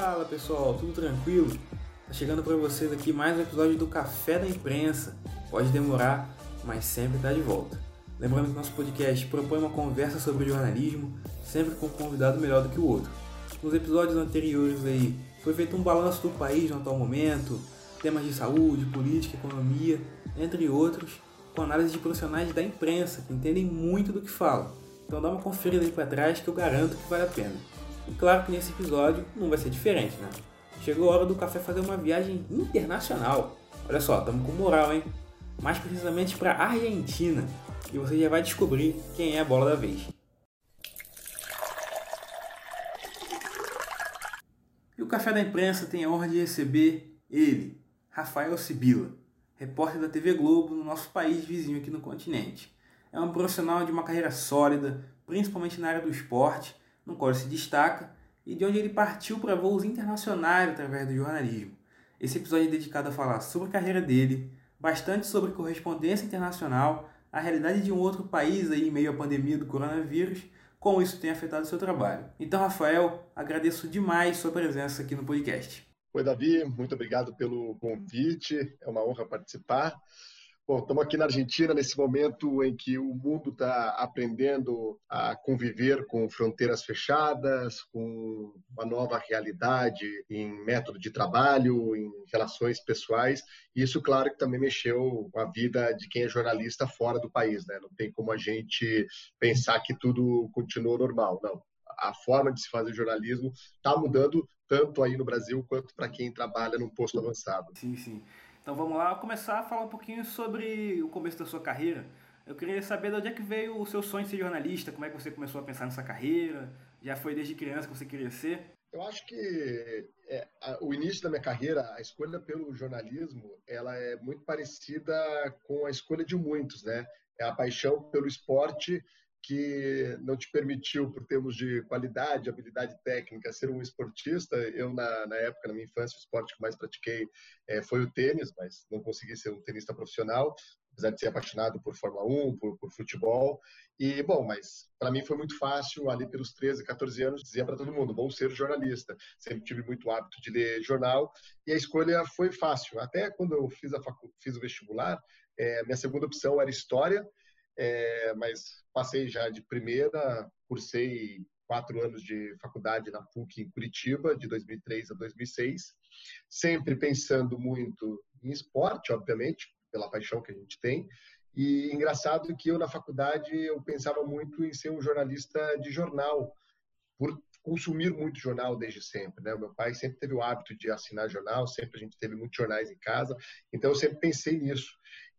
Fala pessoal, tudo tranquilo? Tá chegando para vocês aqui mais um episódio do Café da Imprensa. Pode demorar, mas sempre tá de volta. Lembrando que nosso podcast propõe uma conversa sobre jornalismo, sempre com um convidado melhor do que o outro. Nos episódios anteriores aí foi feito um balanço do país no atual momento, temas de saúde, política, economia, entre outros, com análise de profissionais da imprensa que entendem muito do que falam. Então dá uma conferida aí para trás que eu garanto que vale a pena. E claro que nesse episódio não vai ser diferente, né? Chegou a hora do café fazer uma viagem internacional. Olha só, estamos com moral, hein? Mais precisamente para Argentina. E você já vai descobrir quem é a bola da vez. E o Café da Imprensa tem a honra de receber ele, Rafael Sibila, repórter da TV Globo no nosso país vizinho aqui no continente. É um profissional de uma carreira sólida, principalmente na área do esporte, no qual ele se destaca e de onde ele partiu para voos internacionais através do jornalismo. Esse episódio é dedicado a falar sobre a carreira dele, bastante sobre correspondência internacional, a realidade de um outro país aí em meio à pandemia do coronavírus, como isso tem afetado o seu trabalho. Então, Rafael, agradeço demais sua presença aqui no podcast. Oi, Davi, muito obrigado pelo convite, é uma honra participar. Bom, estamos aqui na Argentina nesse momento em que o mundo está aprendendo a conviver com fronteiras fechadas, com uma nova realidade em método de trabalho, em relações pessoais. Isso, claro, que também mexeu com a vida de quem é jornalista fora do país. Né? Não tem como a gente pensar que tudo continua normal. Não, a forma de se fazer jornalismo está mudando tanto aí no Brasil quanto para quem trabalha num posto avançado. Sim, sim. Então vamos lá começar a falar um pouquinho sobre o começo da sua carreira. Eu queria saber de onde é que veio o seu sonho de ser jornalista, como é que você começou a pensar nessa carreira, já foi desde criança que você queria ser? Eu acho que é, a, o início da minha carreira, a escolha pelo jornalismo, ela é muito parecida com a escolha de muitos, né? É a paixão pelo esporte que não te permitiu, por termos de qualidade, habilidade técnica, ser um esportista. Eu, na, na época, na minha infância, o esporte que mais pratiquei é, foi o tênis, mas não consegui ser um tenista profissional, apesar de ser apaixonado por Fórmula 1, por, por futebol. E, bom, mas para mim foi muito fácil, ali pelos 13, 14 anos, dizer para todo mundo: vou ser jornalista. Sempre tive muito hábito de ler jornal e a escolha foi fácil. Até quando eu fiz, a fiz o vestibular, é, minha segunda opção era História é, mas passei já de primeira, cursei quatro anos de faculdade na PUC em Curitiba, de 2003 a 2006, sempre pensando muito em esporte, obviamente, pela paixão que a gente tem. E engraçado que eu na faculdade eu pensava muito em ser um jornalista de jornal, por consumir muito jornal desde sempre, né? O meu pai sempre teve o hábito de assinar jornal, sempre a gente teve muitos jornais em casa, então eu sempre pensei nisso.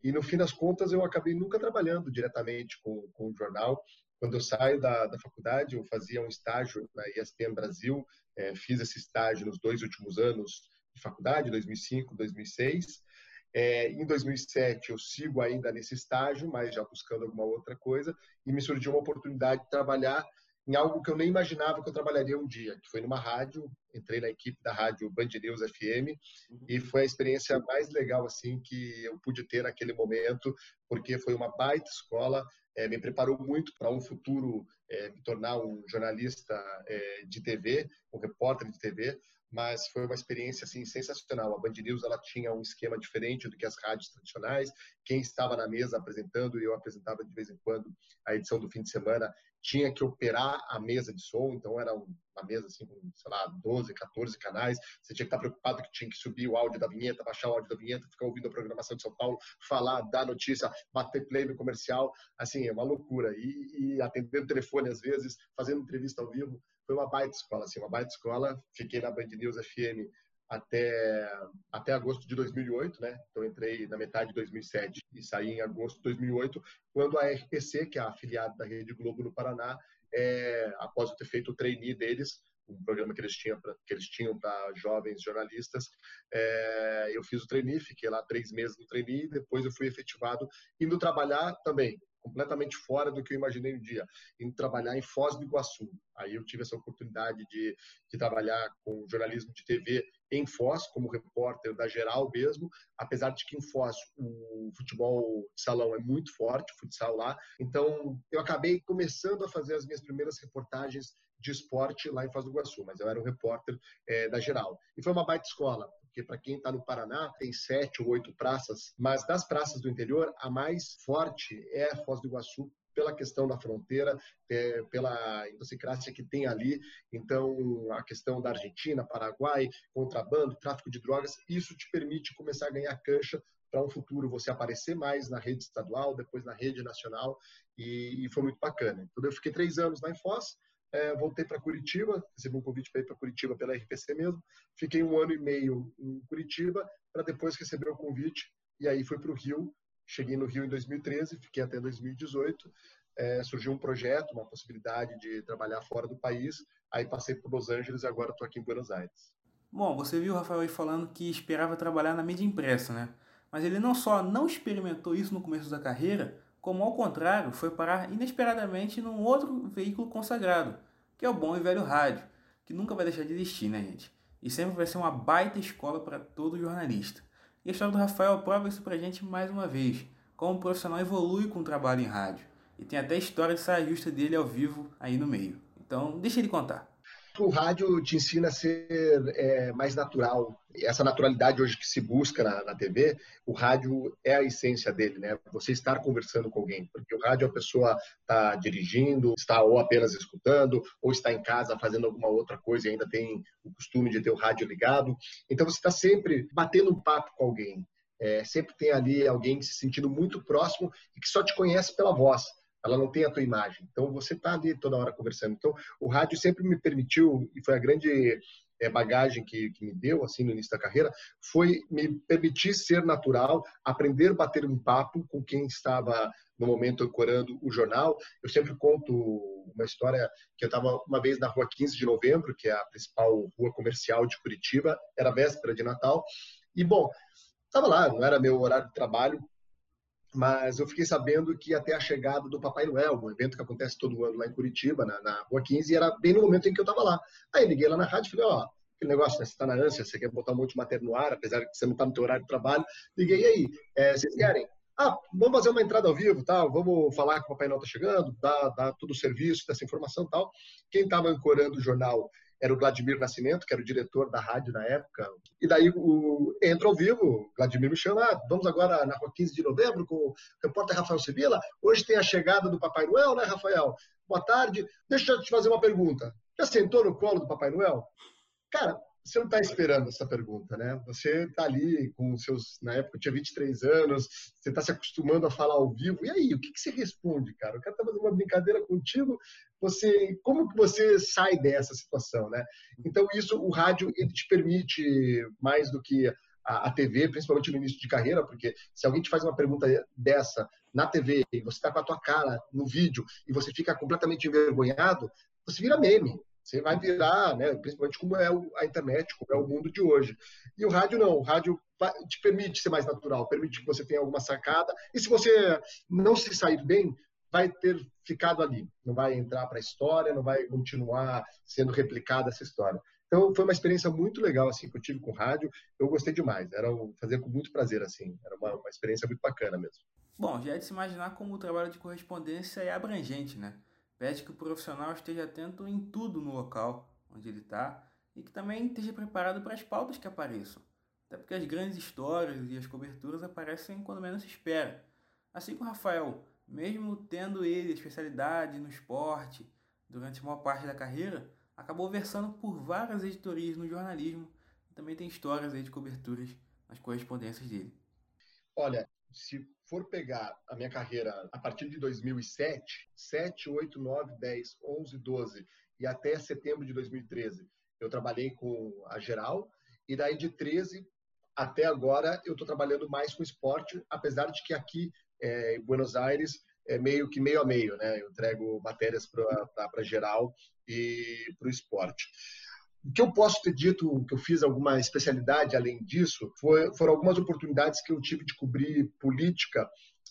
E no fim das contas, eu acabei nunca trabalhando diretamente com, com o jornal. Quando eu saio da, da faculdade, eu fazia um estágio na ESPN Brasil, é, fiz esse estágio nos dois últimos anos de faculdade, 2005, 2006. É, em 2007, eu sigo ainda nesse estágio, mas já buscando alguma outra coisa, e me surgiu uma oportunidade de trabalhar em algo que eu nem imaginava que eu trabalharia um dia, que foi numa rádio, entrei na equipe da rádio Band News FM uhum. e foi a experiência mais legal assim que eu pude ter naquele momento, porque foi uma baita escola, é, me preparou muito para um futuro é, me tornar um jornalista é, de TV, um repórter de TV, mas foi uma experiência assim sensacional. A Band News ela tinha um esquema diferente do que as rádios tradicionais. Quem estava na mesa apresentando e eu apresentava de vez em quando a edição do fim de semana tinha que operar a mesa de som, então era uma mesa assim com, sei lá, 12, 14 canais. Você tinha que estar preocupado que tinha que subir o áudio da vinheta, baixar o áudio da vinheta, ficar ouvindo a programação de São Paulo, falar, dar notícia, bater play no comercial. Assim, é uma loucura. E, e atendendo telefone às vezes, fazendo entrevista ao vivo, foi uma baita escola, assim, uma baita escola. Fiquei na Band News FM até, até agosto de 2008, né? Então entrei na metade de 2007 e saí em agosto de 2008, quando a RPC, que é a afiliada da Rede Globo no Paraná, é, após eu ter feito o trainee deles, um programa que eles tinham pra, que eles tinham para jovens jornalistas, é, eu fiz o trainee, fiquei lá três meses no trainee, depois eu fui efetivado indo trabalhar também completamente fora do que eu imaginei um dia, em trabalhar em Foz do Iguaçu. Aí eu tive essa oportunidade de, de trabalhar com jornalismo de TV em Foz, como repórter da Geral mesmo, apesar de que em Foz o futebol de salão é muito forte, o futsal lá. Então, eu acabei começando a fazer as minhas primeiras reportagens de esporte lá em Foz do Iguaçu, mas eu era um repórter é, da Geral. E foi uma baita escola, porque para quem está no Paraná, tem sete ou oito praças, mas das praças do interior, a mais forte é a Foz do Iguaçu, pela questão da fronteira, é, pela idiosincrasia que tem ali. Então, a questão da Argentina, Paraguai, contrabando, tráfico de drogas, isso te permite começar a ganhar cancha para um futuro você aparecer mais na rede estadual, depois na rede nacional, e, foi muito bacana. Então, eu fiquei três anos lá em Foz, é, voltei para Curitiba, recebi um convite para ir para Curitiba pela RPC mesmo. Fiquei um ano e meio em Curitiba, para depois receber o convite, e aí fui para o Rio. Cheguei no Rio em 2013, fiquei até 2018. É, surgiu um projeto, uma possibilidade de trabalhar fora do país. Aí passei por Los Angeles e agora estou aqui em Buenos Aires. Bom, você viu o Rafael aí falando que esperava trabalhar na mídia impressa, né? Mas ele não só não experimentou isso no começo da carreira, como ao contrário, foi parar inesperadamente num outro veículo consagrado, que é o bom e velho rádio, que nunca vai deixar de existir, né, gente? E sempre vai ser uma baita escola para todo jornalista. E a história do Rafael prova isso pra gente mais uma vez, como o profissional evolui com o trabalho em rádio. E tem até a história de saia justa dele ao vivo aí no meio. Então, deixa ele contar o rádio te ensina a ser é, mais natural. Essa naturalidade hoje que se busca na, na, TV, o rádio é a essência dele, né? Você estar conversando com alguém, porque o rádio a pessoa está dirigindo, está ou apenas escutando, ou está em casa fazendo alguma outra coisa e ainda tem o costume de ter o rádio ligado. Então você está sempre batendo um papo com alguém. É, sempre tem ali alguém se sentindo muito próximo e que só te conhece pela voz ela não tem a tua imagem. Então você está ali toda hora conversando. Então o rádio sempre me permitiu e foi a grande é, bagagem que, que, me deu assim no início da carreira foi me permitir ser natural, aprender a bater um papo com quem estava no momento ancorando o jornal. Eu sempre conto uma história que eu estava uma vez na rua 15 de novembro, que é a principal rua comercial de Curitiba, era véspera de Natal, e bom, estava lá, não era meu horário de trabalho, mas eu fiquei sabendo que até a chegada do Papai Noel, um evento que acontece todo ano lá em Curitiba, na, na Rua 15, era bem no momento em que eu estava lá. Aí liguei lá na rádio e falei, ó, aquele negócio, né, você está na ânsia, você quer botar um monte de matéria no ar, apesar de você não estar tá no teu horário de trabalho. Liguei, e aí, é, vocês querem? Ah, vamos fazer uma entrada ao vivo, tal, vamos falar que o Papai Noel está chegando, dar, todo o serviço dessa informação tal. Quem estava ancorando o jornal era o Vladimir Nascimento, que era o diretor da rádio na época. E daí o, entra ao vivo, o Vladimir me chama, ah, vamos agora na rua 15 de novembro com o repórter Rafael Sibila. Hoje tem a chegada do Papai Noel, né, Rafael? Boa tarde. Deixa eu te fazer uma pergunta. Já sentou no colo do Papai Noel? Cara, você não está esperando essa pergunta, né? Você está ali com seus, na época eu tinha 23 anos, você está se acostumando a falar ao vivo. E aí, o que, que você responde, cara? O cara está fazendo uma brincadeira contigo. Você, como que você sai dessa situação, né? Então isso, o rádio ele te permite mais do que a, a TV, principalmente no início de carreira, porque se alguém te faz uma pergunta dessa na TV e você está com a tua cara no vídeo e você fica completamente envergonhado, você vira meme. Você vai virar, né, principalmente como é a internet, como é o mundo de hoje. E o rádio não, o rádio te permite ser mais natural, permite que você tenha alguma sacada. E se você não se sair bem, vai ter ficado ali, não vai entrar para a história, não vai continuar sendo replicada essa história. Então foi uma experiência muito legal assim que eu tive com rádio. Eu gostei demais. Era fazer com muito prazer assim. Era uma, uma experiência muito bacana mesmo. Bom, já é de se imaginar como o trabalho de correspondência é abrangente, né? Pede que o profissional esteja atento em tudo no local onde ele está e que também esteja preparado para as pautas que apareçam. Até porque as grandes histórias e as coberturas aparecem quando menos se espera. Assim como o Rafael, mesmo tendo ele especialidade no esporte durante a maior parte da carreira, acabou versando por várias editorias no jornalismo também tem histórias aí de coberturas nas correspondências dele. Olha, se for pegar a minha carreira a partir de 2007, 7, 8, 9, 10, 11, 12 e até setembro de 2013, eu trabalhei com a geral e daí de 13 até agora eu estou trabalhando mais com esporte, apesar de que aqui é, em Buenos Aires é meio que meio a meio, né? Eu entrego matérias para geral e para o esporte. O que eu posso ter dito que eu fiz alguma especialidade além disso foi, foram algumas oportunidades que eu tive de cobrir política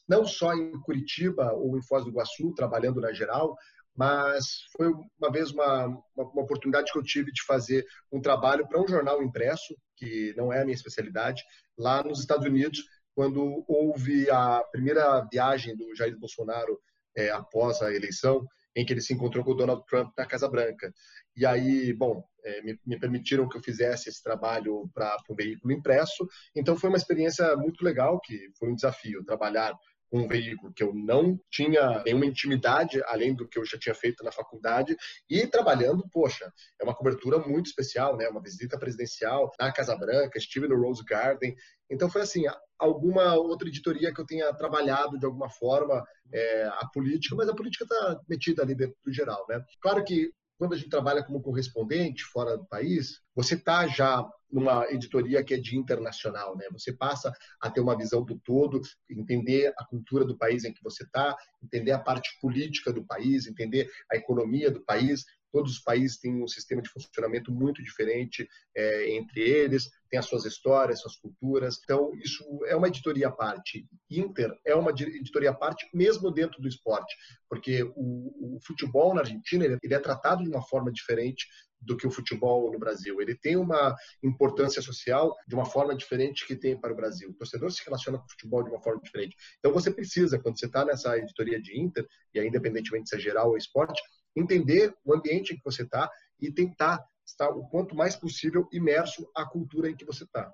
não só em Curitiba ou em Foz do Iguaçu, trabalhando na geral, mas foi uma vez uma, uma, uma, oportunidade que eu tive de fazer um trabalho para um jornal impresso, que não é a minha especialidade, lá nos Estados Unidos, quando houve a primeira viagem do Jair Bolsonaro é, após a eleição, em que ele se encontrou com o Donald Trump na Casa Branca. E aí, bom, é, me, me, permitiram que eu fizesse esse trabalho para um veículo impresso. Então, foi uma experiência muito legal, que foi um desafio trabalhar um veículo que eu não tinha nenhuma intimidade, além do que eu já tinha feito na faculdade, e trabalhando, poxa, é uma cobertura muito especial, né? Uma visita presidencial na Casa Branca, estive no Rose Garden. Então foi assim, alguma outra editoria que eu tenha trabalhado de alguma forma é, a política, mas a política está metida ali dentro do geral, né? Claro que quando a gente trabalha como correspondente fora do país, você está já numa editoria que é de internacional, né? Você passa a ter uma visão do todo, entender a cultura do país em que você está, entender a parte política do país, entender a economia do país. Todos os países têm um sistema de funcionamento muito diferente é, entre eles, tem as suas histórias, suas culturas. Então, isso é uma editoria à parte. Inter é uma editoria à parte, mesmo dentro do esporte, porque o, o futebol na Argentina ele é tratado de uma forma diferente do que o futebol no Brasil. Ele tem uma importância social de uma forma diferente que tem para o Brasil. O torcedor se relaciona com o futebol de uma forma diferente. Então você precisa, quando você está nessa editoria de Inter, e aí, independentemente se é geral ou esporte, entender o ambiente em que você está e tentar estar o quanto mais possível imerso à cultura em que você está.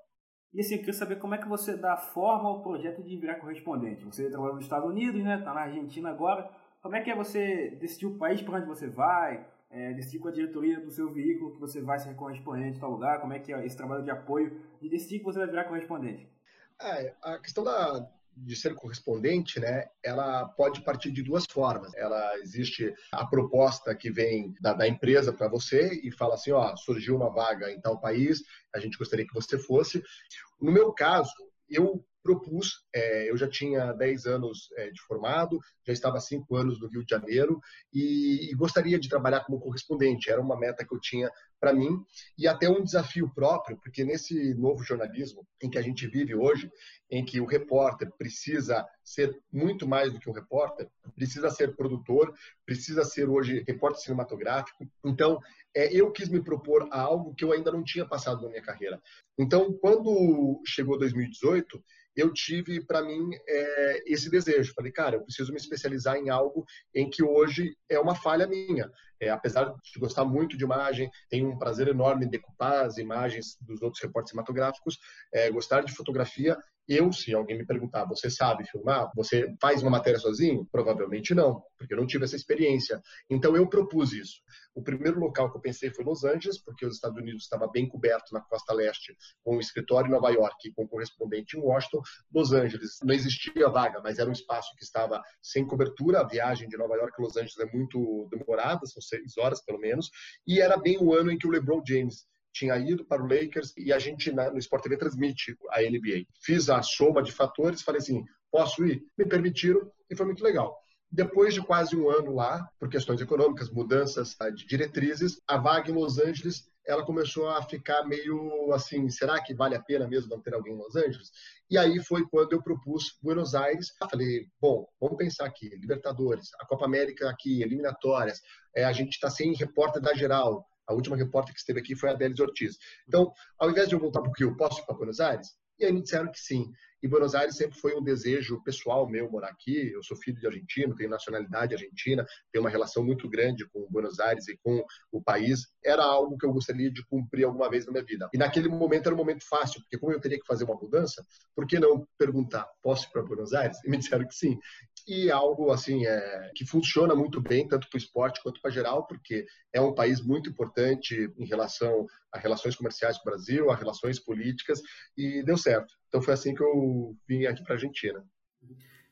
E assim, eu queria saber como é que você dá forma ao projeto de virar correspondente. Você trabalha nos Estados Unidos, né? Está na Argentina agora. Como é que é você decidir o país para onde você vai? é, decidir com a diretoria do seu veículo que você vai ser correspondente em tal lugar, como é que é esse trabalho de apoio de decidir que você vai virar correspondente? É, a questão da, de ser correspondente, né, ela pode partir de duas formas. Ela existe a proposta que vem da, da empresa para você e fala assim, ó, surgiu uma vaga em tal país, a gente gostaria que você fosse. No meu caso, eu propus, é, eu já tinha 10 anos é, de formado, já estava há 5 anos no Rio de Janeiro e, e, gostaria de trabalhar como correspondente, era uma meta que eu tinha para mim e até um desafio próprio, porque nesse novo jornalismo em que a gente vive hoje, em que o repórter precisa ser muito mais do que um repórter, precisa ser produtor, precisa ser hoje repórter cinematográfico. Então, é, eu quis me propor a algo que eu ainda não tinha passado na minha carreira. Então, quando chegou 2018, eu tive para mim é, esse desejo. Falei, cara, eu preciso me especializar em algo em que hoje é uma falha minha. É, apesar de gostar muito de imagem, tenho um prazer enorme em decupar as imagens dos outros repórteres cinematográficos, é, gostar de fotografia. Eu, se alguém me perguntar, você sabe filmar? Você faz uma matéria sozinho? Provavelmente não, porque eu não tive essa experiência. Então eu propus isso. O primeiro local que eu pensei foi Los Angeles, porque os Estados Unidos estava bem coberto na costa leste, com um escritório em Nova York com um correspondente em Washington. Los Angeles não existia vaga, mas era um espaço que estava sem cobertura. A viagem de Nova York a Los Angeles é muito demorada, são seis horas pelo menos, e era bem o ano em que o LeBron James tinha ido para o Lakers e a gente no Sport TV transmite a NBA. Fiz a soma de fatores, falei assim, posso ir? Me permitiram e foi muito legal. Depois de quase um ano lá, por questões econômicas, mudanças tá, de diretrizes, a vaga em Los Angeles ela começou a ficar meio assim, será que vale a pena mesmo não ter alguém em Los Angeles? E aí foi quando eu propus Buenos Aires. Falei, bom, vamos pensar aqui, Libertadores, a Copa América aqui, eliminatórias, é, a gente está sem repórter da geral, a última repórter que esteve aqui foi a Délis Ortiz. Então, ao invés de eu voltar para o Rio, posso ir para Buenos Aires? E aí me disseram que sim. E Buenos Aires sempre foi um desejo pessoal meu morar aqui. Eu sou filho de argentino, tenho nacionalidade argentina, tenho uma relação muito grande com Buenos Aires e com o país. Era algo que eu gostaria de cumprir alguma vez na minha vida. E naquele momento era um momento fácil, porque como eu teria que fazer uma mudança, por que não perguntar, posso ir para Buenos Aires? E me disseram que sim e algo assim é, que funciona muito bem tanto para o esporte quanto para geral, porque é um país muito importante em relação a relações comerciais com o Brasil, a relações políticas e deu certo. Então foi assim que eu vim aqui para a Argentina.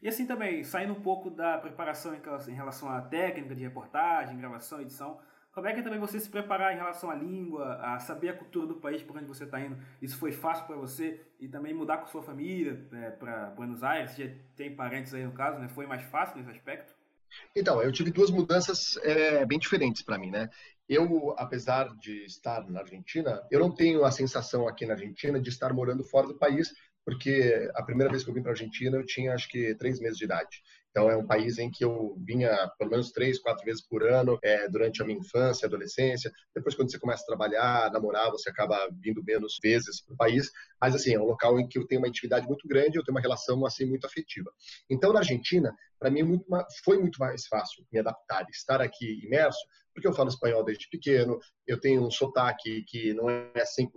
E assim também, saindo um pouco da preparação em relação à técnica de reportagem, gravação, edição, como é que é também você se preparar em relação à língua, a saber a cultura do país por onde você está indo? Isso foi fácil para você? E também mudar com sua família é, para Buenos Aires? Já tem parentes aí no caso, né? Foi mais fácil nesse aspecto? Então, eu tive duas mudanças é, bem diferentes para mim, né? Eu, apesar de estar na Argentina, eu não tenho a sensação aqui na Argentina de estar morando fora do país, porque a primeira vez que eu vim para a Argentina eu tinha acho que três meses de idade. Então, é um país em que eu vinha pelo menos três, quatro vezes por ano é, durante a minha infância, adolescência. Depois, quando você começa a trabalhar, namorar, você acaba vindo menos vezes para o país. Mas, assim, é um local em que eu tenho uma intimidade muito grande, eu tenho uma relação, assim, muito afetiva. Então, na Argentina, para mim, muito, foi muito mais fácil me adaptar, estar aqui imerso, porque eu falo espanhol desde pequeno, eu tenho um sotaque que não é 100%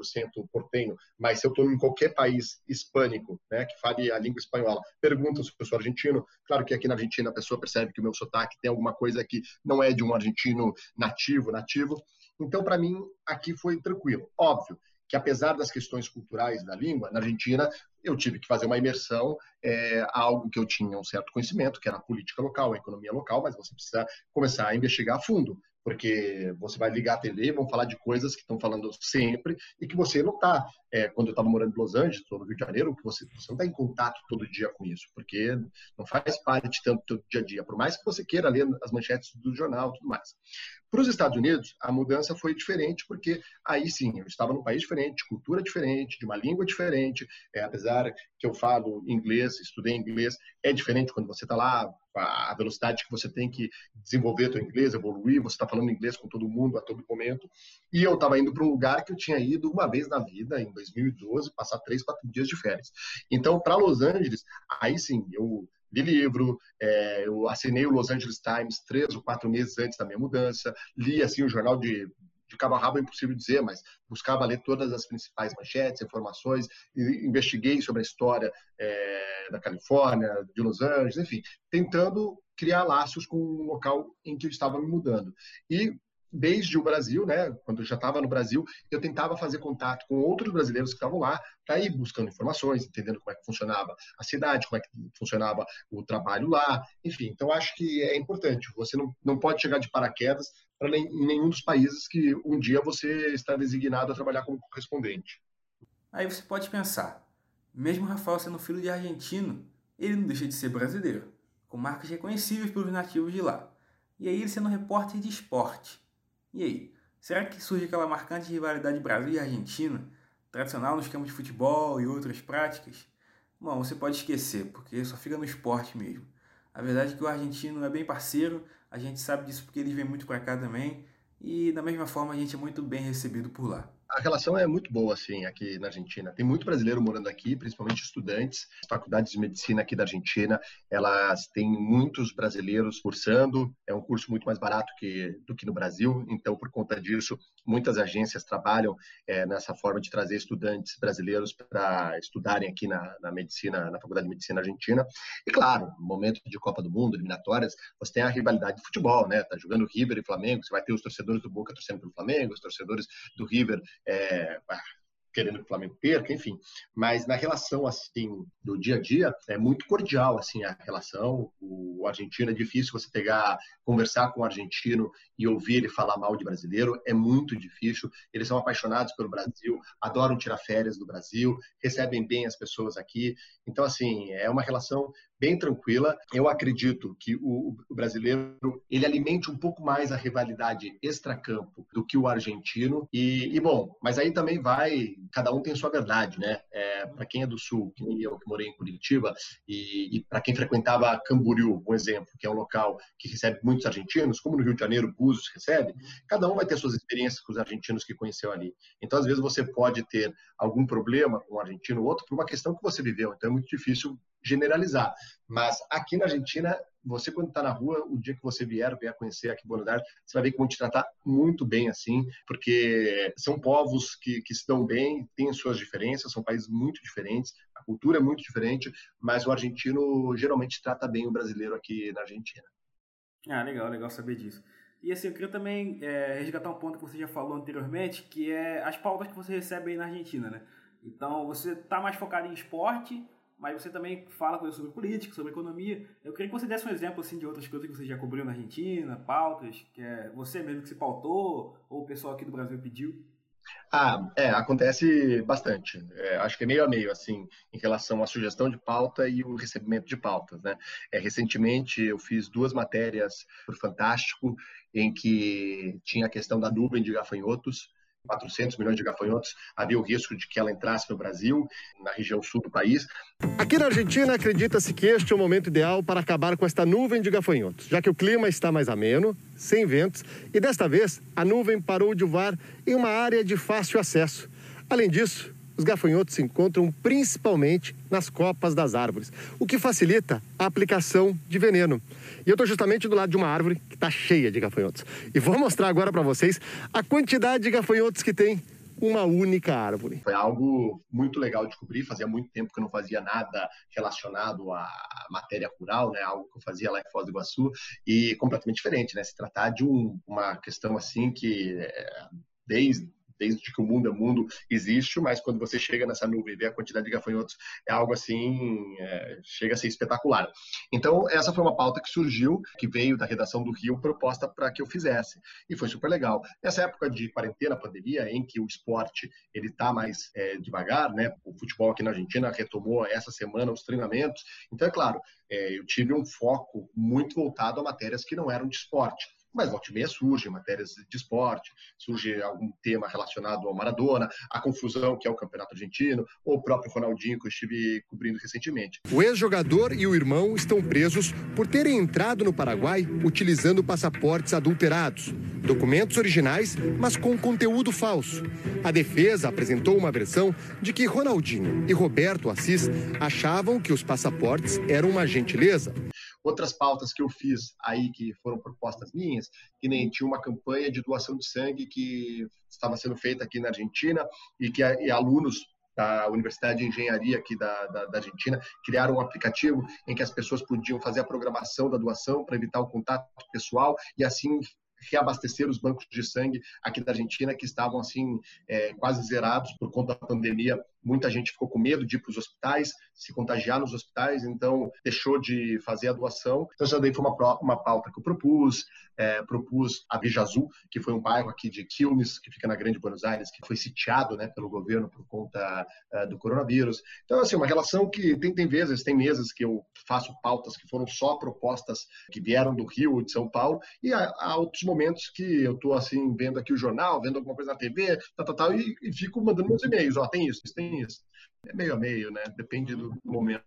portenho, mas se eu estou em qualquer país hispânico, né, que fale a língua espanhola, perguntam se eu sou argentino, claro que aqui na Argentina a pessoa percebe que o meu sotaque tem alguma coisa que não é de um argentino nativo, nativo, então para mim aqui foi tranquilo. Óbvio, que apesar das questões culturais da língua, na Argentina eu tive que fazer uma imersão é, algo que eu tinha um certo conhecimento, que era a política local, a economia local, mas você precisa começar a investigar a fundo porque você vai ligar a TV vão falar de coisas que estão falando sempre e que você não está. É, quando eu estava morando em Los Angeles, ou no Rio de Janeiro, que você, você não está em contato todo dia com isso, porque não faz parte tanto do dia a dia, por mais que você queira ler as manchetes do jornal tudo mais. Para os Estados Unidos, a mudança foi diferente, porque aí sim, eu estava num país diferente, de cultura diferente, de uma língua diferente, é, apesar que eu falo inglês, estudei inglês, é diferente quando você está lá, a velocidade que você tem que desenvolver o inglês, evoluir, você está falando inglês com todo mundo a todo momento. E eu estava indo para um lugar que eu tinha ido uma vez na vida, em 2012, passar três, quatro dias de férias. Então, para Los Angeles, aí sim, eu li livro, é, eu assinei o Los Angeles Times três ou quatro meses antes da minha mudança, li assim o jornal de de cabo a rabo é impossível dizer, mas buscava ler todas as principais manchetes, informações, investiguei sobre a história é, da Califórnia, de Los Angeles, enfim, tentando criar laços com o local em que eu estava me mudando. E desde o Brasil, né, quando eu já estava no Brasil, eu tentava fazer contato com outros brasileiros que estavam lá para ir buscando informações, entendendo como é que funcionava a cidade, como é que funcionava o trabalho lá, enfim. Então acho que é importante. Você não, não pode chegar de paraquedas para nenhum dos países que um dia você está designado a trabalhar como correspondente. Aí você pode pensar, mesmo Rafael sendo filho de argentino, ele não deixa de ser brasileiro, com marcas reconhecíveis pelos nativos de lá. E aí ele sendo repórter de esporte. E aí, será que surge aquela marcante rivalidade Brasil e Argentina, tradicional nos campos de futebol e outras práticas? Bom, você pode esquecer, porque só fica no esporte mesmo. A verdade é que o argentino é bem parceiro, a gente sabe disso porque eles vêm muito para cá também, e da mesma forma a gente é muito bem recebido por lá a relação é muito boa, assim, aqui na Argentina. Tem muito brasileiro morando aqui, principalmente estudantes. As faculdades de medicina aqui da Argentina, elas têm muitos brasileiros cursando. É um curso muito mais barato que, do que no Brasil. Então, por conta disso, muitas agências trabalham é, nessa forma de trazer estudantes brasileiros para estudarem aqui na, na medicina, na Faculdade de Medicina Argentina. E, claro, no momento de Copa do Mundo, eliminatórias, você tem a rivalidade de futebol, né? Tá jogando River e Flamengo, você vai ter os torcedores do Boca torcendo pelo Flamengo, os torcedores do River é, querendo que o Flamengo perca, enfim. Mas na relação assim do dia a dia é muito cordial assim a relação. O argentino é difícil você pegar, conversar com o argentino e ouvir ele falar mal de brasileiro, é muito difícil. Eles são apaixonados pelo Brasil, adoram tirar férias do Brasil, recebem bem as pessoas aqui. Então assim, é uma relação bem tranquila. Eu acredito que o, o brasileiro ele alimente um pouco mais a rivalidade extracampo do que o argentino. E, e bom, mas aí também vai, cada um tem sua verdade, né? É, para quem é do sul, que nem eu que morei em Curitiba, e, e para quem frequentava Camboriú, um exemplo, que é um local que recebe muitos argentinos, como no Rio de Janeiro, Búzios recebe, cada um vai ter suas experiências com os argentinos que conheceu ali. Então, às vezes, você pode ter algum problema com um argentino ou outro por uma questão que você viveu. Então, é muito difícil generalizar. Mas aqui na Argentina, você quando está na rua, o dia que você vier, vier conhecer aqui em Buenos Aires, você vai ver que vão te tratar muito bem assim, porque são povos que, que estão bem, têm suas diferenças, são países muito diferentes, a cultura é muito diferente, mas o argentino geralmente trata bem o brasileiro aqui na Argentina. Ah, legal, legal saber disso. E assim, eu queria também é, resgatar um ponto que você já falou anteriormente, que é as pautas que você recebe aí na Argentina, né? Então, você está mais focado em esporte, mas você também fala coisas sobre política, sobre economia. Eu queria que você desse um exemplo assim, de outras coisas que você já cobriu na Argentina, pautas, que é você mesmo que se pautou, ou o pessoal aqui do Brasil pediu. Ah, é, acontece bastante. É, acho que é meio a meio, assim, em relação à sugestão de pauta e o recebimento de pautas, né? É, recentemente eu fiz duas matérias por Fantástico, em que tinha a questão da nuvem de gafanhotos, 400 milhões de gafanhotos, havia o risco de que ela entrasse no Brasil, na região sul do país. Aqui na Argentina, acredita-se que este é o momento ideal para acabar com esta nuvem de gafanhotos, já que o clima está mais ameno, sem ventos, e desta vez a nuvem parou de voar em uma área de fácil acesso. Além disso, os gafanhotos se encontram principalmente nas copas das árvores, o que facilita a aplicação de veneno. E eu estou justamente do lado de uma árvore que está cheia de gafanhotos. E vou mostrar agora para vocês a quantidade de gafanhotos que tem uma única árvore. Foi algo muito legal de descobrir. Fazia muito tempo que eu não fazia nada relacionado à matéria rural, né? Algo que eu fazia lá em Foz do Iguaçu e completamente diferente, né? Se tratar de um, uma questão assim que é, desde desde que o mundo é mundo existe, mas quando você chega nessa nuvem e vê a quantidade de gafanhotos, é algo assim, é, chega a ser espetacular. Então, essa foi uma pauta que surgiu, que veio da redação do Rio, proposta para que eu fizesse, e foi super legal. Nessa época de quarentena, pandemia, em que o esporte ele está mais é, devagar, né? O futebol aqui na Argentina retomou essa semana os treinamentos, então, é claro, é, eu tive um foco muito voltado a matérias que não eram de esporte mas volta e meia surge matérias de esporte, surge algum tema relacionado ao Maradona, a confusão que é o Campeonato Argentino, ou o próprio Ronaldinho que eu estive cobrindo recentemente. O ex-jogador e o irmão estão presos por terem entrado no Paraguai utilizando passaportes adulterados, documentos originais, mas com conteúdo falso. A defesa apresentou uma versão de que Ronaldinho e Roberto Assis achavam que os passaportes eram uma gentileza. Outras pautas que eu fiz aí, que foram propostas minhas, que nem tinha uma campanha de doação de sangue que estava sendo feita aqui na Argentina e que e alunos da Universidade de Engenharia aqui da, da, da, Argentina criaram um aplicativo em que as pessoas podiam fazer a programação da doação para evitar o contato pessoal e assim reabastecer os bancos de sangue aqui da Argentina que estavam assim é, quase zerados por conta da pandemia muita gente ficou com medo de ir para os hospitais, se contagiar nos hospitais, então deixou de fazer a doação. Então, essa daí foi uma, uma pauta que eu propus. É, propus a Veja Azul, que foi um bairro aqui de Quilmes, que fica na Grande Buenos Aires, que foi sitiado né, pelo governo por conta uh, do coronavírus. Então, assim, uma relação que tem, tem vezes, tem meses que eu faço pautas que foram só propostas que vieram do Rio ou de São Paulo, e há, há outros momentos que eu estou, assim, vendo aqui o jornal, vendo alguma coisa na TV, tal, tal, tal, e, e fico mandando meus e-mails, ó, tem isso, tem isso. É meio a meio, né? Depende do momento.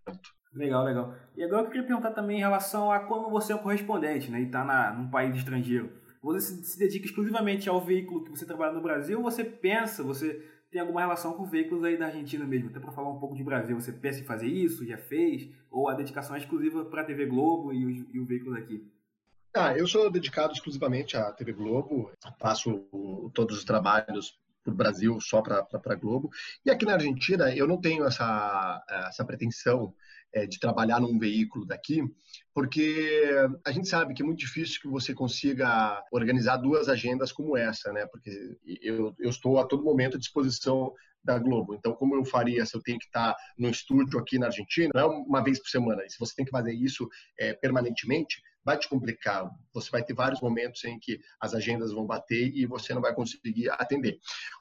Legal, legal. E agora eu queria perguntar também em relação a quando você é um correspondente, né? E está num país estrangeiro. Você se dedica exclusivamente ao veículo que você trabalha no Brasil ou você pensa, você tem alguma relação com veículos aí da Argentina mesmo? Até para falar um pouco de Brasil, você pensa em fazer isso? Já fez? Ou a dedicação é exclusiva para a TV Globo e, os, e o veículo daqui? Ah, eu sou dedicado exclusivamente à TV Globo, faço todos os trabalhos para o Brasil só para a Globo. E aqui na Argentina eu não tenho essa, essa pretensão é, de trabalhar num veículo daqui, porque a gente sabe que é muito difícil que você consiga organizar duas agendas como essa, né? Porque eu, eu estou a todo momento à disposição da Globo. Então, como eu faria se eu tenho que estar no estúdio aqui na Argentina? Não é uma vez por semana. E se você tem que fazer isso é, permanentemente, vai te complicar. Você vai ter vários momentos em que as agendas vão bater e você não vai conseguir atender.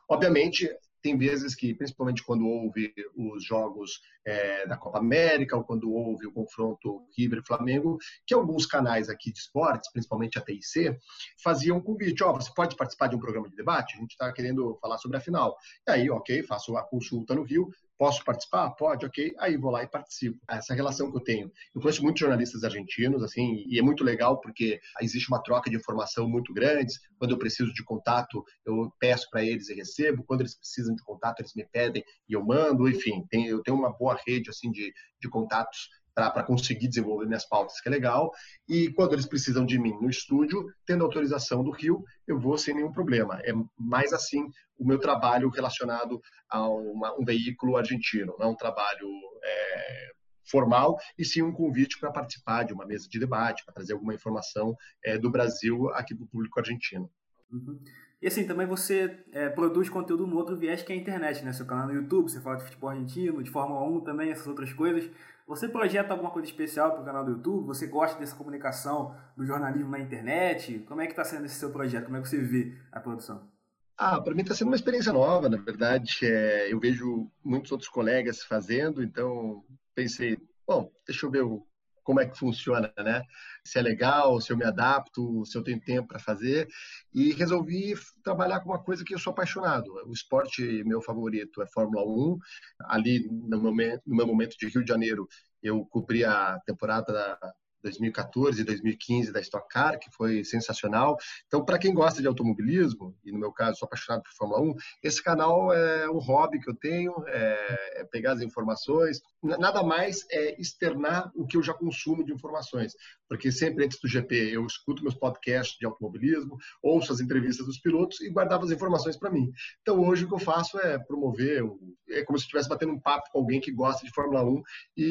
Obviamente, tem vezes que, principalmente quando houve os jogos é, da Copa América ou quando houve o confronto River-Flamengo, que alguns canais aqui de esportes, principalmente a TIC, faziam um convite, ó, oh, você pode participar de um programa de debate? A gente está querendo falar sobre a final. E aí, ok, faço a consulta no Rio, Posso participar? Pode, ok. Aí vou lá e participo. Essa relação que eu tenho. Eu conheço muitos jornalistas argentinos, assim, e é muito legal porque existe uma troca de informação muito grande. Quando eu preciso de contato, eu peço para eles e recebo. Quando eles precisam de contato, eles me pedem e eu mando. Enfim, tem, eu tenho uma boa rede, assim, de, de contatos para conseguir desenvolver minhas pautas, que é legal. E quando eles precisam de mim no estúdio, tendo autorização do Rio, eu vou sem nenhum problema. É mais assim o meu trabalho relacionado a uma, um veículo argentino, não é um trabalho é, formal, e sim um convite para participar de uma mesa de debate, para trazer alguma informação é, do Brasil aqui para o público argentino. Uhum. E assim, também você é, produz conteúdo no outro viés que é a internet, né? Seu canal no YouTube, você fala de futebol argentino, de Fórmula 1 também, essas outras coisas. Você projeta alguma coisa especial para o canal do YouTube? Você gosta dessa comunicação do jornalismo na internet? Como é que está sendo esse seu projeto? Como é que você vê a produção? Ah, para mim está sendo uma experiência nova, na verdade. É, eu vejo muitos outros colegas fazendo, então pensei, bom, deixa eu ver o, como é que funciona, né? Se é legal, se eu me adapto, se eu tenho tempo para fazer. E resolvi trabalhar com uma coisa que eu sou apaixonado. O esporte meu favorito é Fórmula 1. Ali, no meu, momento de Rio de Janeiro, eu cobri a temporada 2014 e 2015 da Stock Car, que foi sensacional. Então, para quem gosta de automobilismo, e no meu caso sou apaixonado por Fórmula 1, esse canal é um hobby que eu tenho, é, é pegar as informações, nada mais é externar o que eu já consumo de informações, porque sempre antes do GP eu escuto meus podcasts de automobilismo, ouço as entrevistas dos pilotos e guardava as informações para mim. Então, hoje o que eu faço é promover, é como se estivesse batendo um papo com alguém que gosta de Fórmula 1 e,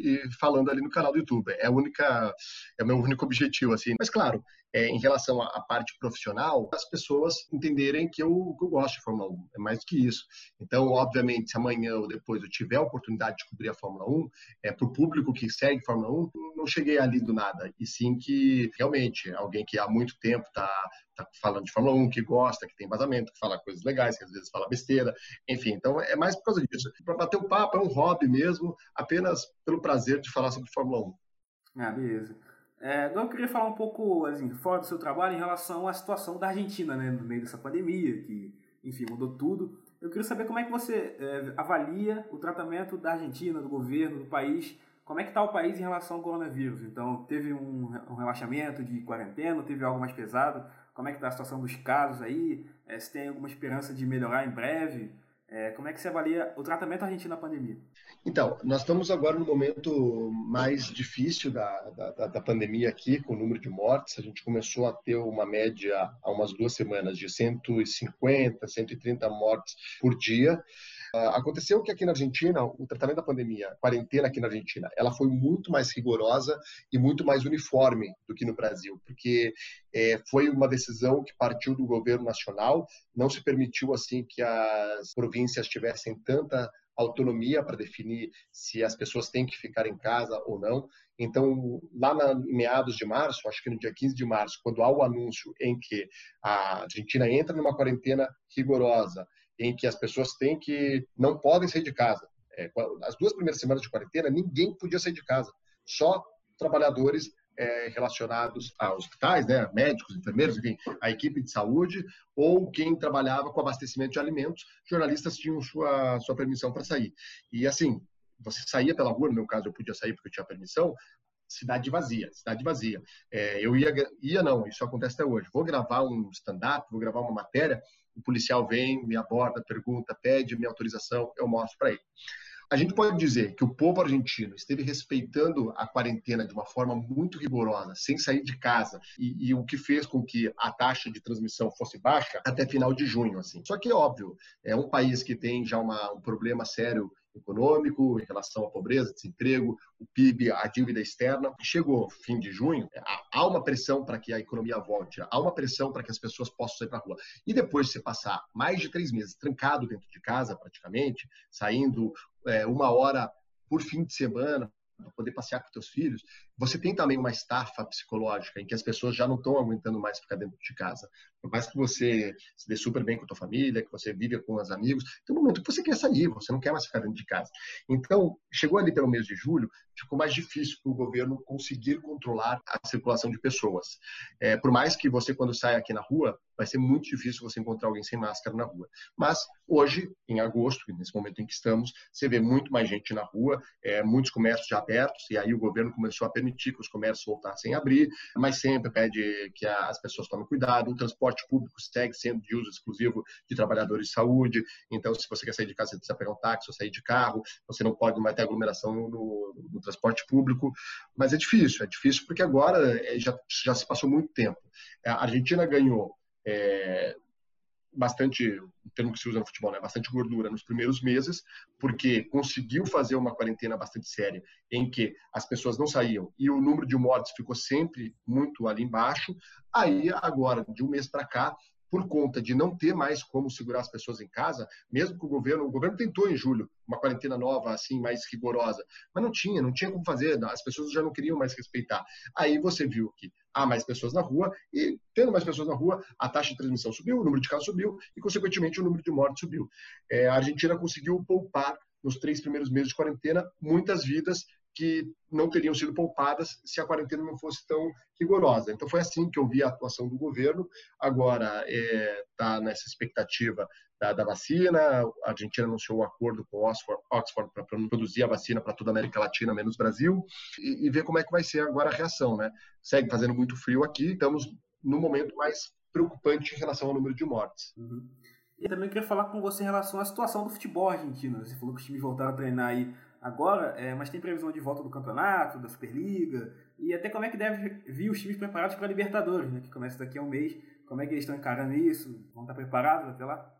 e falando ali no canal do YouTube. É a única única, é o meu único objetivo, assim. Mas, claro, é, em relação à, parte profissional, as pessoas entenderem que eu, que eu gosto de Fórmula 1, é mais do que isso. Então, obviamente, se amanhã ou depois eu tiver a oportunidade de cobrir a Fórmula 1, é, para o público que segue Fórmula 1, não cheguei ali do nada, e sim que realmente alguém que há muito tempo está tá falando de Fórmula 1, que gosta, que tem vazamento, que fala coisas legais, que às vezes fala besteira, enfim, então é mais por causa disso. Para bater um papo, é um hobby mesmo, apenas pelo prazer de falar sobre Fórmula 1. Ah, beleza. É, agora eu queria falar um pouco, assim, fora do seu trabalho, em relação à situação da Argentina, né, no meio dessa pandemia, que, enfim, mudou tudo. Eu queria saber como é que você é, avalia o tratamento da Argentina, do governo, do país, como é que está o país em relação ao coronavírus. Então, teve um, um relaxamento de quarentena, teve algo mais pesado? Como é que está a situação dos casos aí? É, se tem alguma esperança de melhorar em breve? É, como é que você avalia o tratamento argentino na pandemia? Então, nós estamos agora no momento mais difícil da, da, da, pandemia aqui, com o número de mortes. A gente começou a ter uma média há umas duas semanas de 150, 130 mortes por dia. Uh, aconteceu que aqui na Argentina, o tratamento da pandemia, a quarentena aqui na Argentina, ela foi muito mais rigorosa e muito mais uniforme do que no Brasil, porque é, foi uma decisão que partiu do governo nacional, não se permitiu assim que as províncias tivessem tanta autonomia para definir se as pessoas têm que ficar em casa ou não. Então, lá na, em meados de março, acho que no dia 15 de março, quando há o anúncio em que a Argentina entra numa quarentena rigorosa, em que as pessoas têm que não podem sair de casa. É, as duas primeiras semanas de quarentena, ninguém podia sair de casa, só trabalhadores é, relacionados a hospitais, né, médicos, enfermeiros, enfim, a equipe de saúde ou quem trabalhava com abastecimento de alimentos, jornalistas tinham sua sua permissão para sair. E assim, você saía pela rua, no meu caso eu podia sair porque eu tinha permissão, cidade vazia, cidade vazia. É, eu ia, ia não, isso acontece até hoje. Vou gravar um stand-up, vou gravar uma matéria, o policial vem, me aborda, pergunta, pede minha autorização, eu mostro para ele. A gente pode dizer que o povo argentino esteve respeitando a quarentena de uma forma muito rigorosa, sem sair de casa, e, e, o que fez com que a taxa de transmissão fosse baixa até final de junho. Assim. Só que, óbvio, é um país que tem já uma, um problema sério econômico, em relação à pobreza, desemprego, o PIB, a dívida externa. Chegou fim de junho, há uma pressão para que a economia volte, há uma pressão para que as pessoas possam sair para a rua. E depois de você passar mais de três meses trancado dentro de casa, praticamente, saindo é, uma hora por fim de semana, para poder passear com teus filhos, você tem também uma estafa psicológica em que as pessoas já não estão aguentando mais ficar dentro de casa. Por mais que você se dê super bem com a tua família, que você vive com os amigos, tem um momento que você quer sair, você não quer mais ficar dentro de casa. Então, chegou ali pelo mês de julho, ficou mais difícil para o governo conseguir controlar a circulação de pessoas. É, por mais que você, quando sai aqui na rua, vai ser muito difícil você encontrar alguém sem máscara na rua. Mas hoje, em agosto, nesse momento em que estamos, você vê muito mais gente na rua, é, muitos comércios já abertos, e aí o governo começou a permitir que os comércios voltassem a abrir, mas sempre pede que as pessoas tomem cuidado. O transporte público segue sendo de uso exclusivo de trabalhadores de saúde, então se você quer sair de casa, você precisa pegar um táxi ou sair de carro, você não pode mais ter aglomeração no, no transporte público, mas é difícil, é difícil porque agora é, já, já se passou muito tempo. A Argentina ganhou é, bastante, o termo que se usa no futebol, né? bastante gordura nos primeiros meses, porque conseguiu fazer uma quarentena bastante séria, em que as pessoas não saíam e o número de mortes ficou sempre muito ali embaixo. Aí, agora, de um mês para cá, por conta de não ter mais como segurar as pessoas em casa, mesmo que o governo, o governo tentou em julho uma quarentena nova, assim, mais rigorosa, mas não tinha, não tinha como fazer, as pessoas já não queriam mais respeitar. Aí você viu que há mais pessoas na rua e, tendo mais pessoas na rua, a taxa de transmissão subiu, o número de casos subiu e, consequentemente, o número de mortes subiu. É, a Argentina conseguiu poupar, nos três primeiros meses de quarentena, muitas vidas que não teriam sido poupadas se a quarentena não fosse tão rigorosa. Então foi assim que eu vi a atuação do governo. Agora está é, nessa expectativa da, da, vacina. A Argentina anunciou o um acordo com Oxford, Oxford para produzir a vacina para toda a América Latina, menos Brasil, e, e ver como é que vai ser agora a reação. Né? Segue fazendo muito frio aqui, estamos no momento mais preocupante em relação ao número de mortes. Uhum. E também queria falar com você em relação à situação do futebol argentino. Você falou que os times voltaram a treinar aí agora, é, mas tem previsão de volta do campeonato, da Superliga, e até como é que deve vir os times preparados para a Libertadores, né, que começa daqui a um mês. Como é que eles estão encarando isso? Vão estar preparados até lá?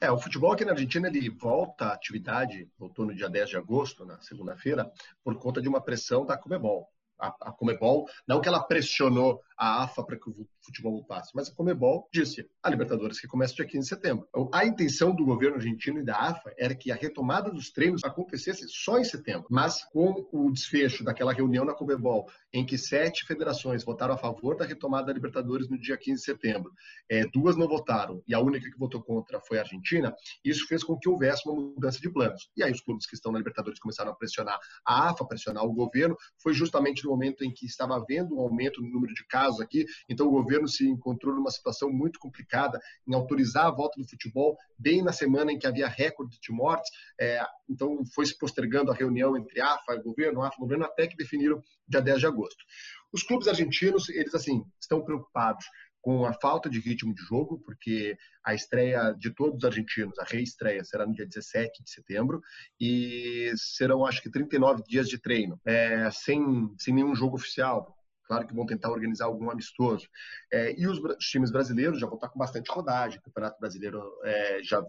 É, o futebol aqui na Argentina ele volta à atividade, voltou no dia 10 de agosto, na segunda-feira, por conta de uma pressão da Comebol. A, a Comebol, não que ela pressionou a AFA para que o futebol voltasse, mas a Comebol disse a Libertadores que começa dia 15 de setembro. Então, a intenção do governo argentino e da AFA era que a retomada dos treinos acontecesse só em setembro, mas com o desfecho daquela reunião na Comebol, em que sete federações votaram a favor da retomada da Libertadores no dia 15 de setembro, é, duas não votaram e a única que votou contra foi a Argentina, isso fez com que houvesse uma mudança de planos. E aí os clubes que estão na Libertadores começaram a pressionar a AFA, pressionar o governo, foi justamente no momento em que estava havendo um aumento no número de casos aqui, então o governo se encontrou numa situação muito complicada em autorizar a volta do futebol bem na semana em que havia recorde de mortes, é, então foi se postergando a reunião entre AFA governo, AFA governo, até que definiram dia 10 de agosto. Os clubes argentinos, eles assim, estão preocupados com a falta de ritmo de jogo, porque a estreia de todos os argentinos, a reestreia, será no dia 17 de setembro, e serão, acho que, 39 dias de treino, é, sem, sem nenhum jogo oficial. Claro que vão tentar organizar algum amistoso. É, e os, os, times brasileiros já vão estar com bastante rodagem, Campeonato Brasileiro é, já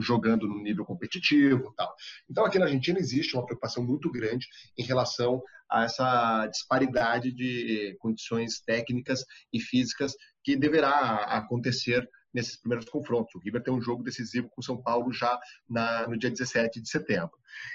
jogando no nível competitivo tal. Então, aqui na Argentina existe uma preocupação muito grande em relação a essa disparidade de condições técnicas e físicas que deverá acontecer nesses primeiros confrontos. O River tem um jogo decisivo com o São Paulo já na, no dia 17 de setembro.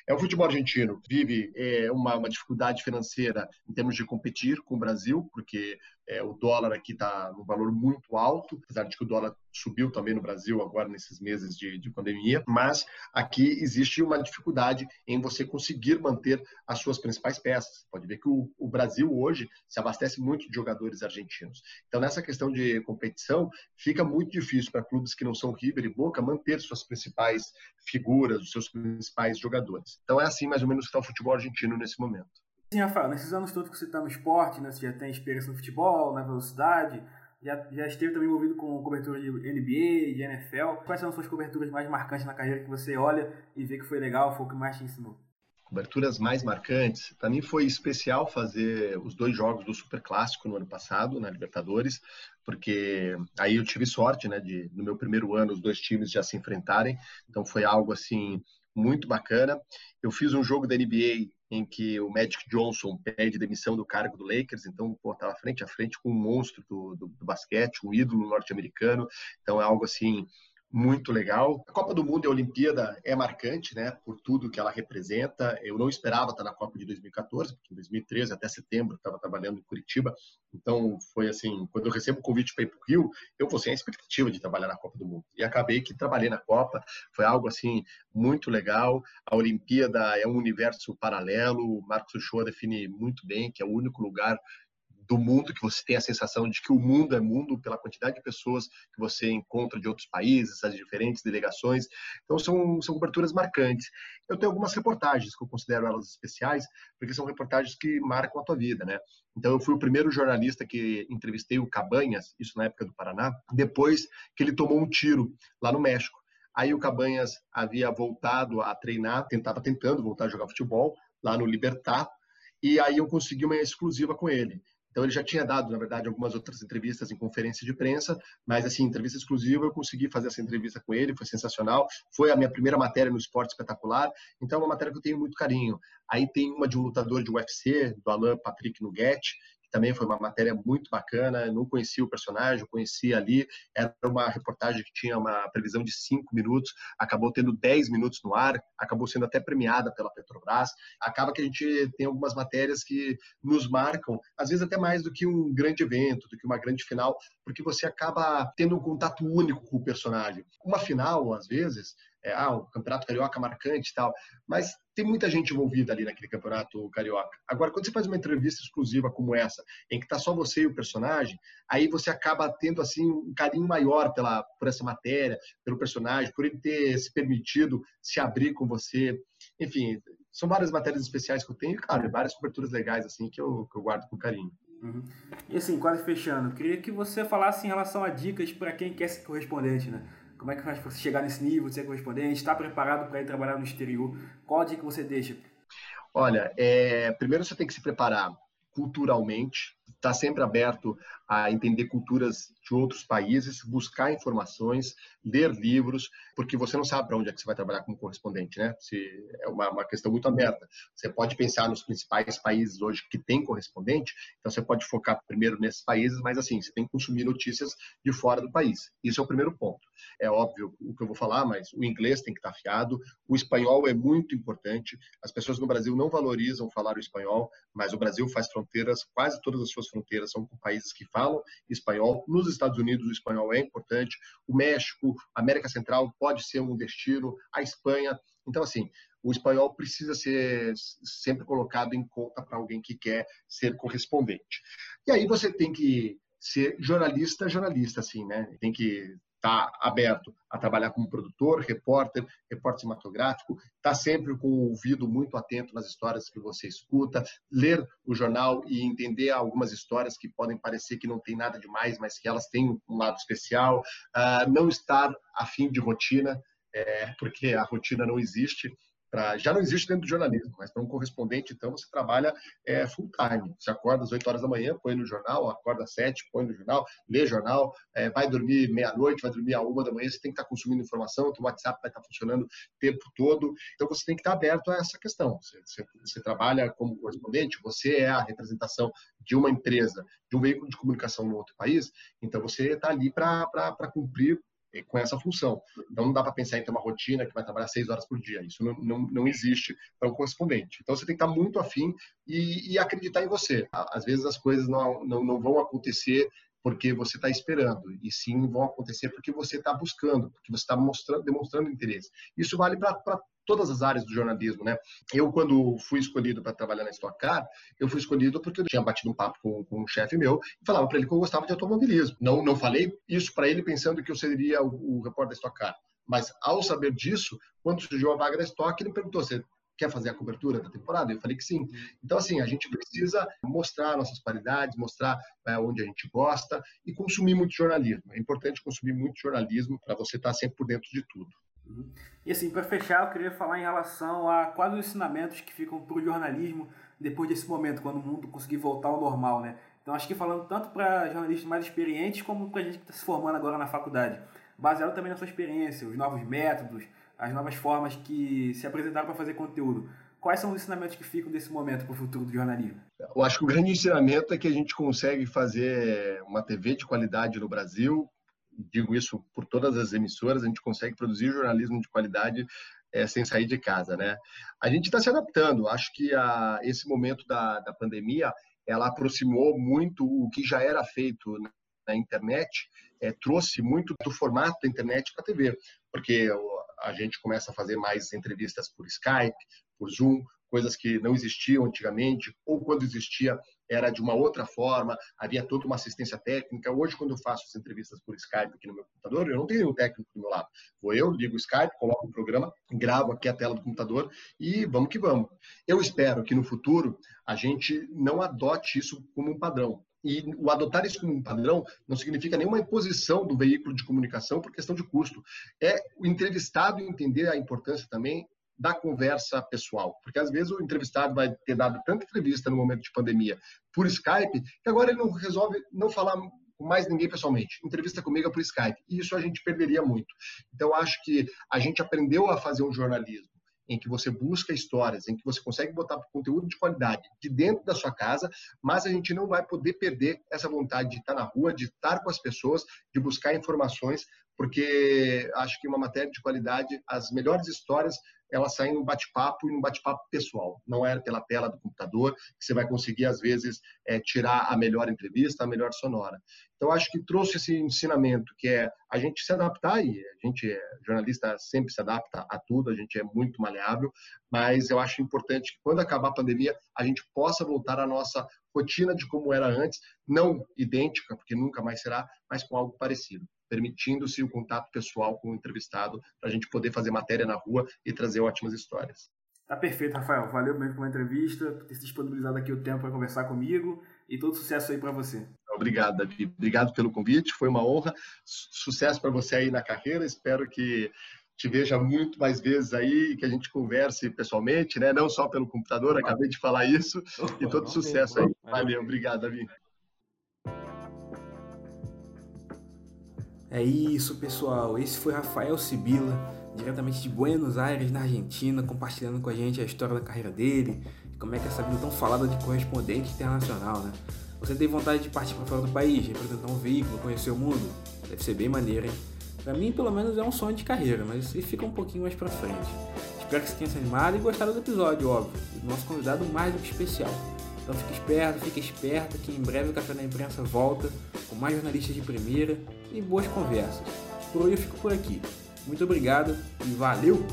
É, o futebol argentino vive é, uma, uma, dificuldade financeira em termos de competir com o Brasil, porque é, o dólar aqui está no valor muito alto, apesar de que o dólar subiu também no Brasil agora nesses meses de, de pandemia, mas aqui existe uma dificuldade em você conseguir manter as suas principais peças. Pode ver que o, o Brasil hoje se abastece muito de jogadores argentinos. Então, nessa questão de competição, fica muito difícil para clubes que não são River e Boca manter suas principais figuras, os seus principais jogadores. Então, é assim mais ou menos que está o futebol argentino nesse momento. Sim, Rafael, nesses anos todos que você está no esporte, né, você já tem experiência no futebol, na velocidade, já, já esteve também envolvido com cobertura de NBA, de NFL. Quais são suas coberturas mais marcantes na carreira que você olha e vê que foi legal, foi o que mais te ensinou? Coberturas mais marcantes. Para mim foi especial fazer os dois jogos do Super Clássico no ano passado, na Libertadores, porque aí eu tive sorte, né, de no meu primeiro ano os dois times já se enfrentarem. Então foi algo assim muito bacana. Eu fiz um jogo da NBA em que o Magic Johnson pede demissão do cargo do Lakers, então pô, tava frente a frente com um monstro do, do, do basquete, um ídolo norte-americano, então é algo assim muito legal. A Copa do Mundo e a Olimpíada é marcante, né, por tudo que ela representa. Eu não esperava estar na Copa de 2014, porque em 2013 até setembro estava trabalhando em Curitiba. Então foi assim, quando eu recebo o convite para ir para o Rio, eu vou sem a expectativa de trabalhar na Copa do Mundo. E acabei que trabalhei na Copa. Foi algo assim muito legal. A Olimpíada é um universo paralelo. O Marcos Uchoa define muito bem que é o único lugar do mundo, que você tem a sensação de que o mundo é mundo pela quantidade de pessoas que você encontra de outros países, as diferentes delegações. Então, são, são coberturas marcantes. Eu tenho algumas reportagens que eu considero elas especiais, porque são reportagens que marcam a tua vida, né? Então, eu fui o primeiro jornalista que entrevistei o Cabanhas, isso na época do Paraná, depois que ele tomou um tiro lá no México. Aí o Cabanhas havia voltado a treinar, tentava tentando voltar a jogar futebol lá no Libertar, e aí eu consegui uma exclusiva com ele. Então ele já tinha dado, na verdade, algumas outras entrevistas em conferência de imprensa, mas assim, entrevista exclusiva, eu consegui fazer essa entrevista com ele, foi sensacional. Foi a minha primeira matéria no esporte espetacular, então é uma matéria que eu tenho muito carinho. Aí tem uma de um lutador de UFC, do Alan Patrick Nuguet, também foi uma matéria muito bacana. Eu não conhecia o personagem, conhecia ali. Era uma reportagem que tinha uma previsão de cinco minutos, acabou tendo dez minutos no ar, acabou sendo até premiada pela Petrobras. Acaba que a gente tem algumas matérias que nos marcam, às vezes até mais do que um grande evento, do que uma grande final, porque você acaba tendo um contato único com o personagem. Uma final, às vezes, é, ah, o campeonato carioca marcante e tal, mas tem muita gente envolvida ali naquele campeonato carioca. Agora, quando você faz uma entrevista exclusiva como essa, em que está só você e o personagem, aí você acaba tendo assim um carinho maior pela por essa matéria, pelo personagem, por ele ter se permitido se abrir com você. Enfim, são várias matérias especiais que eu tenho, e, claro, várias coberturas legais assim que eu, que eu guardo com carinho. Uhum. E assim, quase fechando, queria que você falasse em relação a dicas para quem quer ser correspondente, né? Como é que faz para você chegar nesse nível de ser correspondente? Está preparado para ir trabalhar no exterior? Qual a dica que você deixa? Olha, é, primeiro você tem que se preparar culturalmente, está sempre aberto a entender culturas de outros países, buscar informações, ler livros, porque você não sabe para onde é que você vai trabalhar como correspondente, né? Se é uma, uma, questão muito aberta. Você pode pensar nos principais países hoje que tem correspondente, então você pode focar primeiro nesses países, mas assim, você tem que consumir notícias de fora do país. Isso é o primeiro ponto. É óbvio o que eu vou falar, mas o inglês tem que estar afiado, o espanhol é muito importante. As pessoas no Brasil não valorizam falar o espanhol, mas o Brasil faz fronteiras, quase todas as suas fronteiras são com países que falam espanhol. Nos Estados Unidos, o espanhol é importante. O México, a América Central pode ser um destino. A Espanha. Então, assim, o espanhol precisa ser sempre colocado em conta para alguém que quer ser correspondente. E aí você tem que ser jornalista, jornalista, assim, né? Tem que está aberto a trabalhar como produtor, repórter, repórter cinematográfico, está sempre com o ouvido muito atento nas histórias que você escuta, ler o jornal e entender algumas histórias que podem parecer que não tem nada demais, mas que elas têm um lado especial, uh, não estar afim de rotina, é, porque a rotina não existe, Pra, já não existe dentro do jornalismo, mas para um correspondente, então, você trabalha é, full time. Você acorda às 8 horas da manhã, põe no jornal, acorda às 7, põe no jornal, lê jornal, é, vai dormir meia-noite, vai dormir à uma da manhã, você tem que estar consumindo informação, o WhatsApp vai estar funcionando o tempo todo. Então, você tem que estar aberto a essa questão. Você, você, você trabalha como correspondente, você é a representação de uma empresa, de um veículo de comunicação no outro país, então você está ali para cumprir com essa função. Então, não dá para pensar em ter uma rotina que vai trabalhar seis horas por dia. Isso não, não, não existe para um correspondente. Então, você tem que estar muito afim e, e acreditar em você. Às vezes, as coisas não, não, não vão acontecer porque você está esperando, e sim vão acontecer porque você está buscando, porque você está demonstrando interesse. Isso vale para todas as áreas do jornalismo, né? Eu, quando fui escolhido para trabalhar na Stock Car, eu fui escolhido porque eu tinha batido um papo com, com um chefe meu e falava para ele que eu gostava de automobilismo. Não, não falei isso para ele pensando que eu seria o, o repórter da Stock Car. Mas, ao saber disso, quando surgiu a vaga da Stock, ele perguntou, você quer fazer a cobertura da temporada? Eu falei que sim. Então, assim, a gente precisa mostrar nossas qualidades, mostrar é, onde a gente gosta e consumir muito jornalismo. É importante consumir muito jornalismo para você estar sempre por dentro de tudo. E assim, para fechar, eu queria falar em relação a quais os ensinamentos que ficam para o jornalismo depois desse momento, quando o mundo conseguir voltar ao normal, né? Então, acho que falando tanto para jornalistas mais experientes, como para a gente que está se formando agora na faculdade. Baseado também na sua experiência, os novos métodos, as novas formas que se apresentaram para fazer conteúdo. Quais são os ensinamentos que ficam desse momento para o futuro do jornalismo? Eu acho que o grande ensinamento é que a gente consegue fazer uma TV de qualidade no Brasil, digo isso por todas as emissoras, a gente consegue produzir jornalismo de qualidade é, sem sair de casa, né? A gente está se adaptando. Acho que a, esse momento da, da pandemia ela aproximou muito o que já era feito na internet, é, trouxe muito do formato da internet para a TV, porque a gente começa a fazer mais entrevistas por Skype, por Zoom, coisas que não existiam antigamente, ou quando existia era de uma outra forma, havia toda uma assistência técnica. Hoje, quando eu faço as entrevistas por Skype aqui no meu computador, eu não tenho um técnico do meu lado. Vou eu, ligo o Skype, coloco o programa, gravo aqui a tela do computador e vamos que vamos. Eu espero que no futuro a gente não adote isso como um padrão. E o adotar isso como um padrão não significa nenhuma imposição do veículo de comunicação por questão de custo. É o entrevistado entender a importância também da conversa pessoal. Porque às vezes o entrevistado vai ter dado tanta entrevista no momento de pandemia por Skype que agora ele não resolve não falar com mais ninguém pessoalmente. Entrevista comigo é por Skype. E isso a gente perderia muito. Então acho que a gente aprendeu a fazer um jornalismo em que você busca histórias, em que você consegue botar conteúdo de qualidade de dentro da sua casa, mas a gente não vai poder perder essa vontade de estar na rua, de estar com as pessoas, de buscar informações, porque acho que uma matéria de qualidade, as melhores histórias ela sai em um bate-papo e um bate-papo pessoal. Não é pela tela do computador que você vai conseguir, às vezes, é, tirar a melhor entrevista, a melhor sonora. Então, acho que trouxe esse ensinamento, que é a gente se adaptar, e a gente, jornalista, sempre se adapta a tudo, a gente é muito maleável, mas eu acho importante que, quando acabar a pandemia, a gente possa voltar à nossa rotina de como era antes, não idêntica, porque nunca mais será, mas com algo parecido permitindo-se o contato pessoal com o entrevistado para a gente poder fazer matéria na rua e trazer ótimas histórias. Tá perfeito, Rafael. Valeu mesmo pela entrevista, por ter se disponibilizado aqui o tempo para conversar comigo e todo sucesso aí para você. Obrigado, Davi. Obrigado pelo convite, foi uma honra. Sucesso para você aí na carreira. Espero que te veja muito mais vezes aí, que a gente converse pessoalmente, né? Não só pelo computador, acabei de falar isso. E todo sucesso aí. Valeu, obrigado, Davi. É isso, pessoal. Esse foi Rafael Sibila, diretamente de Buenos Aires, na Argentina, compartilhando com a gente a história da carreira dele como é que essa vida tão falada de correspondente internacional, né? Você tem vontade de partir para fora do país, representar um veículo, conhecer o mundo? Deve ser bem maneiro, hein? Pra mim, pelo menos, é um sonho de carreira, mas isso fica um pouquinho mais pra frente. Espero que você tenha se animado e gostado do episódio, óbvio. E do nosso convidado mais do que especial. Então fique esperto, fique esperto que em breve o Café da Imprensa volta com mais jornalistas de primeira e boas conversas. Por hoje eu fico por aqui. Muito obrigado e valeu!